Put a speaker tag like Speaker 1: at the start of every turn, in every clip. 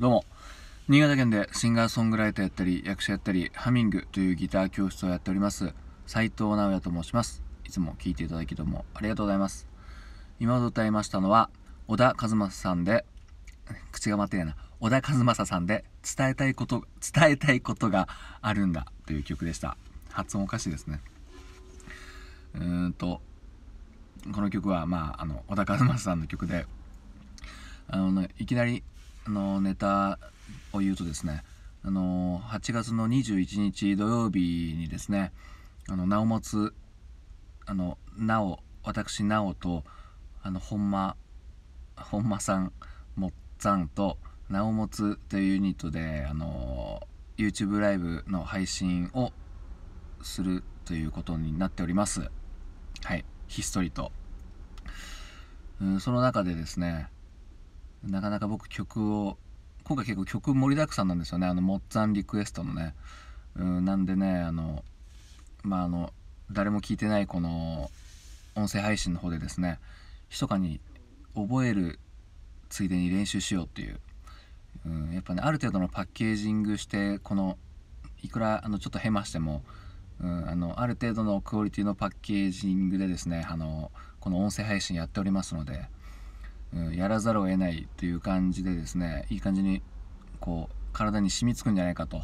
Speaker 1: どうも。新潟県でシンガーソングライターやったり役者やったりハミングというギター教室をやっております斉藤直也と申します。いつも聴いていただきどうもありがとうございます。今ほど歌いましたのは小田和正さんで口が回ってないな。小田和正さんで伝えたいこと伝えたいことがあるんだという曲でした。発音おかしいですね。うーんとこの曲はまああの小田和正さんの曲であの、ね、いきなりあのネタを言うとですねあの8月の21日土曜日にですねあの名を持つあのなお私なおとあの本間本間さんもっざんと名を持つというユニットであの YouTube ライブの配信をするということになっております。はい。ひっそりと、うん、その中でですねなかなか僕曲を今回結構曲盛りだくさんなんですよね。あのモッツァンリクエストのね、うん、なんでねあのまああの誰も聞いてないこの音声配信の方でですね密かに覚えるついでに練習しようっていう、うん、やっぱねある程度のパッケージングしてこのいくらあのちょっとヘマしても、うん、あのある程度のクオリティのパッケージングでですねあのこの音声配信やっておりますので、うん、やらざるを得ないという感じでですねいい感じにこう体に染みつくんじゃないかと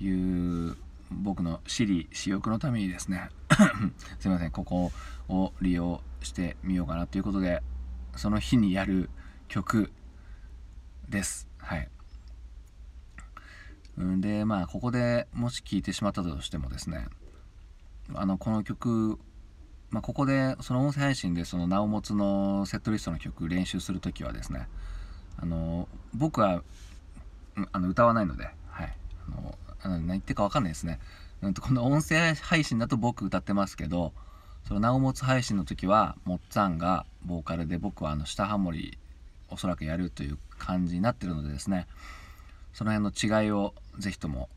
Speaker 1: いう僕の私利私欲のためにですね すいませんここを利用してみようかなということでその日にやる曲です。はい。でまあここでもし聴いてしまったとしてもですねあのこの曲まあ、ここでその音声配信でその名を持つのセットリストの曲練習する時はですねあの僕はあの歌わないので、はい、あのあの何言ってるか分かんないですね、うん、とこの音声配信だと僕歌ってますけどその名を持つ配信の時はもっつぁんがボーカルで僕はあの下ハモリおそらくやるという感じになってるのでですねその辺の違いを是非とも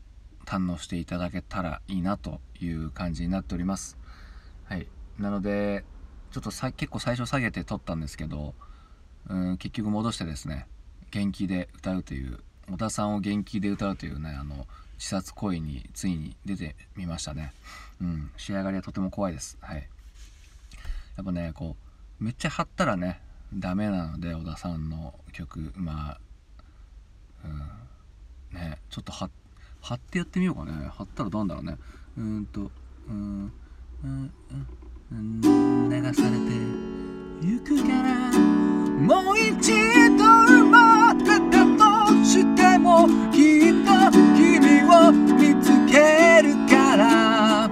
Speaker 1: 堪能していただけたらいいなという感じになっております。はい。なのでちょっとさ結構最初下げて撮ったんですけどうん結局戻してですね元気で歌うという小田さんを元気で歌うというねあの自殺行為についに出てみましたね。うん仕上がりはとても怖いです。はい。やっぱねこうめっちゃ張ったらねダメなので小田さんの曲まあうんねちょっと張ってやってみようかね。張ったらどうなんだろうね。うんとうんうんうん。流されてゆくからもう一度生まれたとしてもきっと君を見つけるから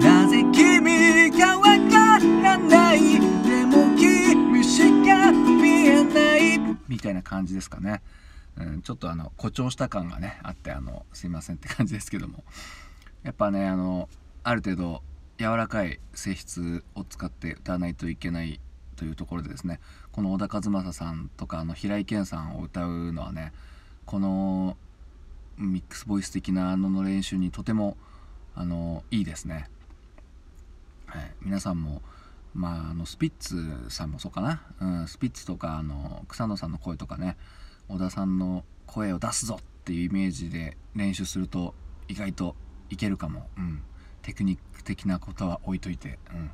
Speaker 1: なぜ君がわからないでも君しか見えないみたいな感じですかね、うん、ちょっとあの誇張した感がねあってあのすいませんって感じですけども。やっぱねあのある程度柔らかい性質を使って歌わないといけないというところでですねこの小田和正さんとかあの平井堅さんを歌うのはねこのミックスボイス的なのの練習にとてもあのいいですね、はい、皆さんもまああのスピッツさんもそうかな、うん、スピッツとかあの草野さんの声とかね小田さんの声を出すぞっていうイメージで練習すると意外といけるかも、うん、テクニック的なことは置いといて、うん、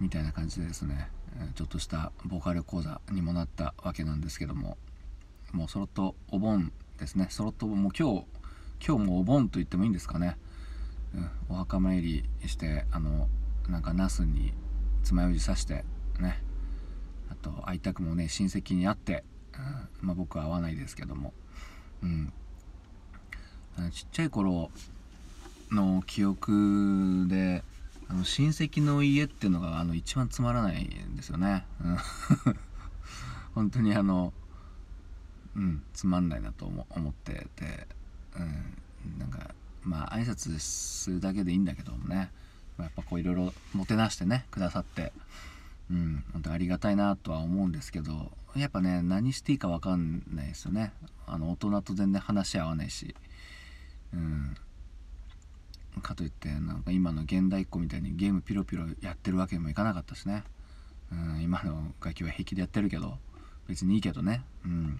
Speaker 1: みたいな感じでですねちょっとしたボーカル講座にもなったわけなんですけどももうそろっとお盆ですね。そろっともう今日今日もお盆と言ってもいいんですかね、うん、お墓参りしてあのなんかナスに爪楊枝刺してね。あと会いたくもね親戚に会って、うん、まあ、僕は会わないですけども、うん、ちっちゃい頃の記憶であの親戚の家っていうのがあの一番つまらないんですよね。本当にあのうんつまんないなと思ってて、うん、なんかまあ挨拶するだけでいいんだけどもね、やっぱこういろいろもてなしてねくださって、うん、本当ありがたいなとは思うんですけどやっぱね何していいか分かんないですよね。あの大人と全然話し合わないし、うん、かといってなんか今の現代っ子みたいにゲームピロピロやってるわけにもいかなかったしね、うん、今の楽器は平気でやってるけど別にいいけどね。うん。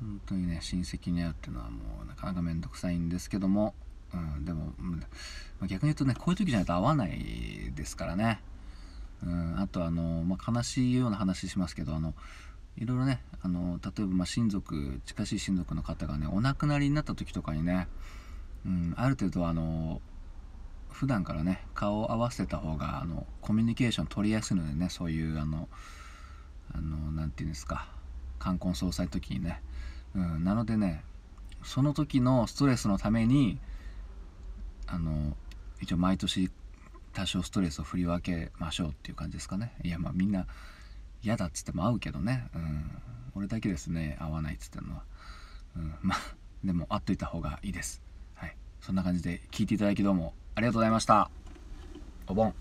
Speaker 1: 本当にね親戚に会うっていうのはもうなかなか面倒くさいんですけども、うん、でも、逆に言うとねこういう時じゃないと会わないですからね、うん、あとあの、まあ、悲しいような話しますけどあのいろいろねあの例えばまあ親族近しい親族の方がねお亡くなりになった時とかにね、うん、ある程度あの普段からね顔を合わせた方があのコミュニケーション取りやすいのでねそういうあのあのなて言うんですか冠婚葬祭の時にね、うん、なのでねその時のストレスのためにあの一応毎年多少ストレスを振り分けましょうっていう感じですかね。いやまあみんな嫌だっつっても会うけどね、うん、俺だけですね会わないっつってのは、うん、まあでも会っといた方がいいです。そんな感じで聞いていただきどうもありがとうございました。お盆